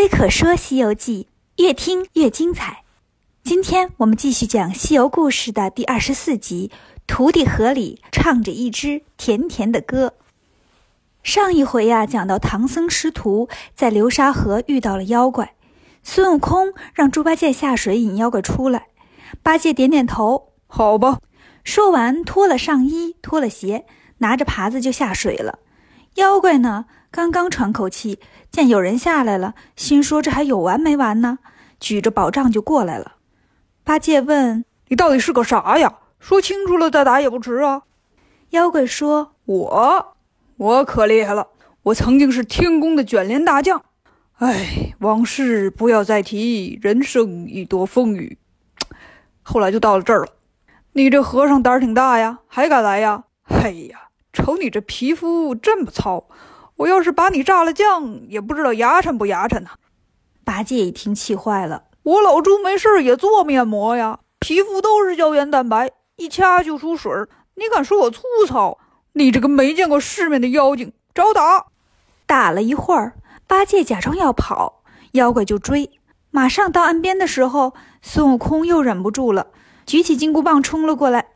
微可说《西游记》，越听越精彩。今天我们继续讲西游故事的第二十四集。徒弟河里唱着一支甜甜的歌。上一回呀，讲到唐僧师徒在流沙河遇到了妖怪，孙悟空让猪八戒下水引妖怪出来。八戒点点头，好吧。说完，脱了上衣，脱了鞋，拿着耙子就下水了。妖怪呢，刚刚喘口气，见有人下来了，心说这还有完没完呢？举着宝杖就过来了。八戒问：“你到底是个啥呀？说清楚了再打也不迟啊。”妖怪说：“我，我可厉害了，我曾经是天宫的卷帘大将。哎，往事不要再提，人生已多风雨。后来就到了这儿了。你这和尚胆儿挺大呀，还敢来呀？哎呀！”瞅你这皮肤这么糙，我要是把你炸了酱，也不知道牙碜不牙碜呢。八戒一听气坏了，我老猪没事也做面膜呀，皮肤都是胶原蛋白，一掐就出水儿。你敢说我粗糙？你这个没见过世面的妖精，找打！打了一会儿，八戒假装要跑，妖怪就追。马上到岸边的时候，孙悟空又忍不住了，举起金箍棒冲了过来。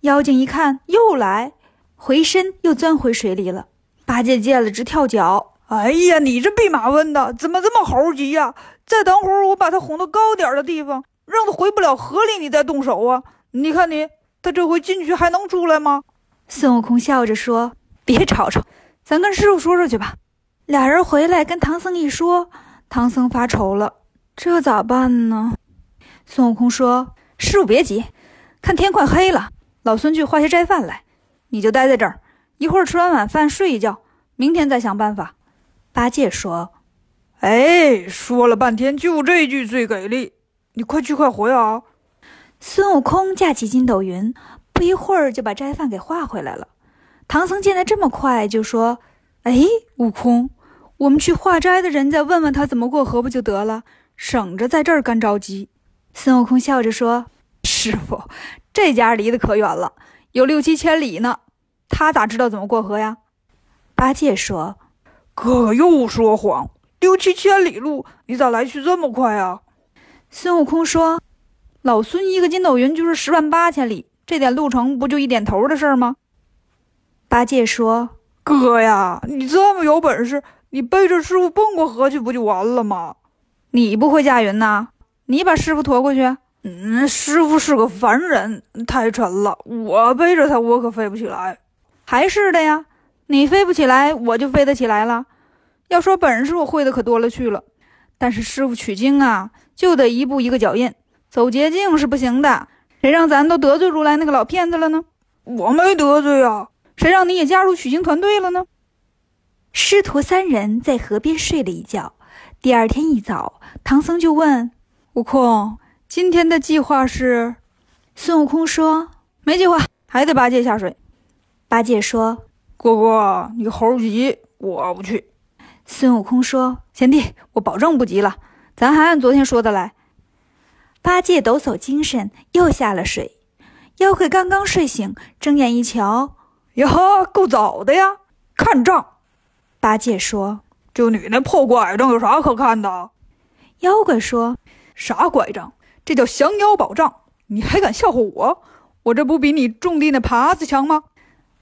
妖精一看，又来。回身又钻回水里了，八戒见了直跳脚。哎呀，你这弼马温的怎么这么猴急呀？再等会儿，我把他哄到高点的地方，让他回不了河里，你再动手啊！你看你，他这回进去还能出来吗？孙悟空笑着说：“别吵吵，咱跟师傅说说去吧。”俩人回来跟唐僧一说，唐僧发愁了，这咋办呢？孙悟空说：“师傅别急，看天快黑了，老孙去化些斋饭来。”你就待在这儿，一会儿吃完晚饭睡一觉，明天再想办法。八戒说：“哎，说了半天就这句最给力，你快去快回啊！”孙悟空架起筋斗云，不一会儿就把斋饭给化回来了。唐僧见他这么快，就说：“哎，悟空，我们去化斋的人再问问他怎么过河不就得了，省着在这儿干着急。”孙悟空笑着说：“师傅，这家离得可远了，有六七千里呢。”他咋知道怎么过河呀？八戒说：“哥哥又说谎，六七千里路，你咋来去这么快啊？”孙悟空说：“老孙一个筋斗云就是十万八千里，这点路程不就一点头的事儿吗？”八戒说：“哥呀，你这么有本事，你背着师傅蹦过河去不就完了吗？你不会驾云呐？你把师傅驮过去。”嗯，师傅是个凡人，太沉了，我背着他，我可飞不起来。还是的呀，你飞不起来，我就飞得起来了。要说本事，我会的可多了去了。但是师傅取经啊，就得一步一个脚印，走捷径是不行的。谁让咱都得罪如来那个老骗子了呢？我没得罪啊。谁让你也加入取经团队了呢？师徒三人在河边睡了一觉。第二天一早，唐僧就问悟空：“今天的计划是？”孙悟空说：“没计划，还得八戒下水。”八戒说：“哥哥，你猴急，我不去。”孙悟空说：“贤弟，我保证不急了，咱还按昨天说的来。”八戒抖擞精神，又下了水。妖怪刚刚睡醒，睁眼一瞧，呀，够早的呀！看账。八戒说：“就你那破拐杖，有啥可看的？”妖怪说：“啥拐杖？这叫降妖宝杖。你还敢笑话我？我这不比你种地那耙子强吗？”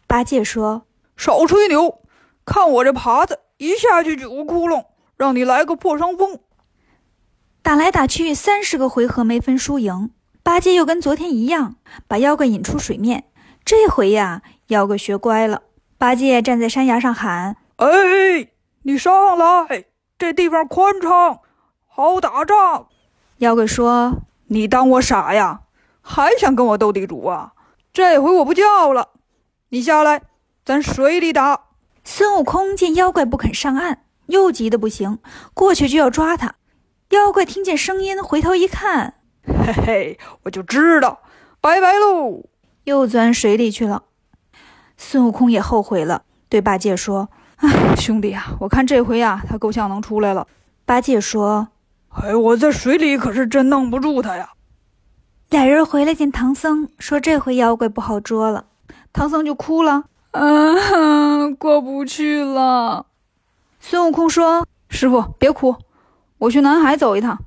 八戒说：“少吹牛，看我这耙子一下去九个窟窿，让你来个破伤风。”打来打去三十个回合没分输赢，八戒又跟昨天一样把妖怪引出水面。这回呀，妖怪学乖了。八戒站在山崖上喊：“哎，你上来，这地方宽敞，好打仗。”妖怪说：“你当我傻呀？还想跟我斗地主啊？这回我不叫了。”你下来，咱水里打。孙悟空见妖怪不肯上岸，又急得不行，过去就要抓他。妖怪听见声音，回头一看，嘿嘿，我就知道，拜拜喽，又钻水里去了。孙悟空也后悔了，对八戒说：“哎，兄弟啊，我看这回呀，他够呛能出来了。”八戒说：“哎，我在水里可是真弄不住他呀。”俩人回来见唐僧，说：“这回妖怪不好捉了。”唐僧就哭了，嗯，过不去了。孙悟空说：“师傅别哭，我去南海走一趟。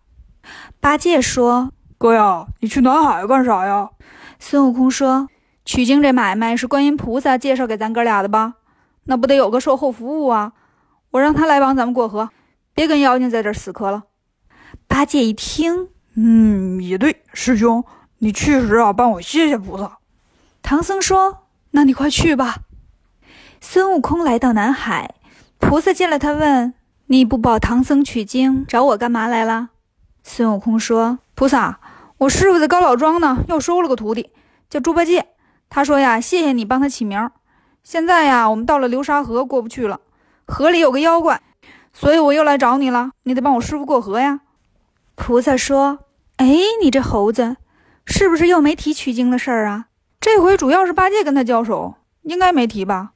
八戒说：“哥呀，你去南海干啥呀？”孙悟空说：“取经这买卖是观音菩萨介绍给咱哥俩的吧？那不得有个售后服务啊？我让他来帮咱们过河，别跟妖精在这死磕了。”八戒一听，嗯，也对，师兄，你去时啊，帮我谢谢菩萨。唐僧说：“那你快去吧。”孙悟空来到南海，菩萨见了他问：“你不保唐僧取经，找我干嘛来了？”孙悟空说：“菩萨，我师傅在高老庄呢，又收了个徒弟，叫猪八戒。他说呀，谢谢你帮他起名。现在呀，我们到了流沙河，过不去了，河里有个妖怪，所以我又来找你了。你得帮我师傅过河呀。”菩萨说：“哎，你这猴子，是不是又没提取经的事儿啊？这回主要是八戒跟他交手，应该没提吧？”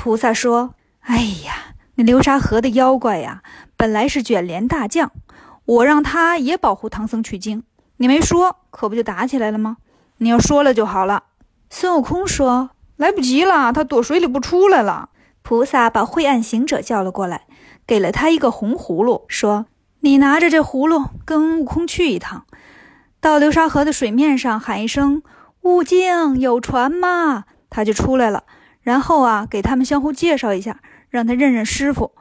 菩萨说：“哎呀，那流沙河的妖怪呀，本来是卷帘大将，我让他也保护唐僧取经，你没说，可不就打起来了吗？你要说了就好了。”孙悟空说：“来不及了，他躲水里不出来了。”菩萨把晦暗行者叫了过来，给了他一个红葫芦，说。你拿着这葫芦跟悟空去一趟，到流沙河的水面上喊一声“悟净，有船吗？”他就出来了。然后啊，给他们相互介绍一下，让他认认师傅。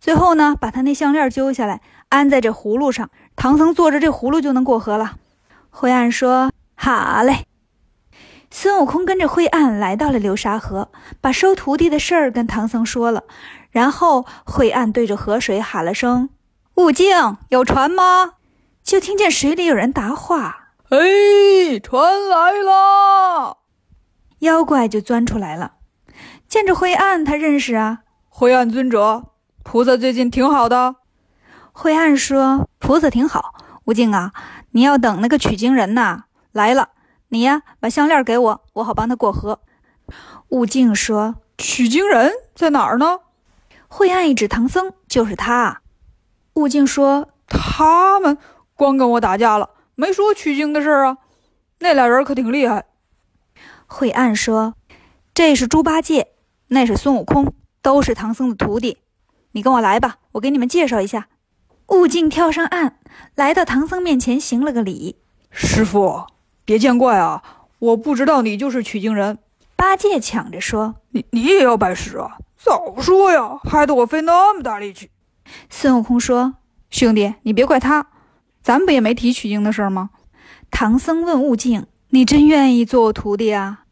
最后呢，把他那项链揪下来，安在这葫芦上。唐僧坐着这葫芦就能过河了。灰暗说：“好嘞。”孙悟空跟着灰暗来到了流沙河，把收徒弟的事儿跟唐僧说了。然后灰暗对着河水喊了声。悟净，有船吗？就听见水里有人答话：“哎，船来了！”妖怪就钻出来了。见着灰暗，他认识啊。灰暗尊者，菩萨最近挺好的。灰暗说：“菩萨挺好。悟净啊，你要等那个取经人呐来了，你呀把项链给我，我好帮他过河。”悟净说：“取经人在哪儿呢？”灰暗一指唐僧：“就是他。”悟净说：“他们光跟我打架了，没说取经的事啊。那俩人可挺厉害。”灰暗说：“这是猪八戒，那是孙悟空，都是唐僧的徒弟。你跟我来吧，我给你们介绍一下。”悟净跳上岸，来到唐僧面前，行了个礼：“师傅，别见怪啊，我不知道你就是取经人。”八戒抢着说：“你你也要拜师啊？早说呀，害得我费那么大力气。”孙悟空说：“兄弟，你别怪他，咱不也没提取经的事吗？”唐僧问悟净：“你真愿意做我徒弟啊？”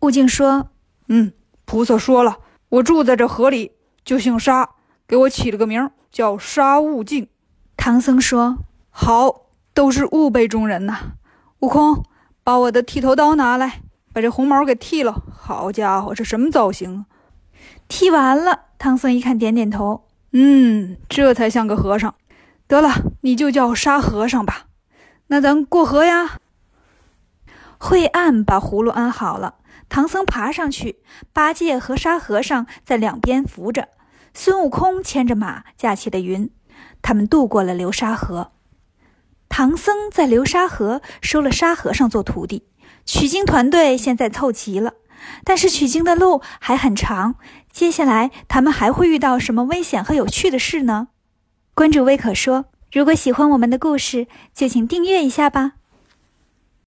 悟净说：“嗯，菩萨说了，我住在这河里，就姓沙，给我起了个名叫沙悟净。”唐僧说：“好，都是吾辈中人呐。悟空，把我的剃头刀拿来，把这红毛给剃了。好家伙，这什么造型啊？剃完了。”唐僧一看，点点头。嗯，这才像个和尚。得了，你就叫沙和尚吧。那咱过河呀。晦暗把葫芦安好了，唐僧爬上去，八戒和沙和尚在两边扶着，孙悟空牵着马架起了云，他们渡过了流沙河。唐僧在流沙河收了沙和尚做徒弟，取经团队现在凑齐了。但是取经的路还很长，接下来他们还会遇到什么危险和有趣的事呢？关注微可说，如果喜欢我们的故事，就请订阅一下吧。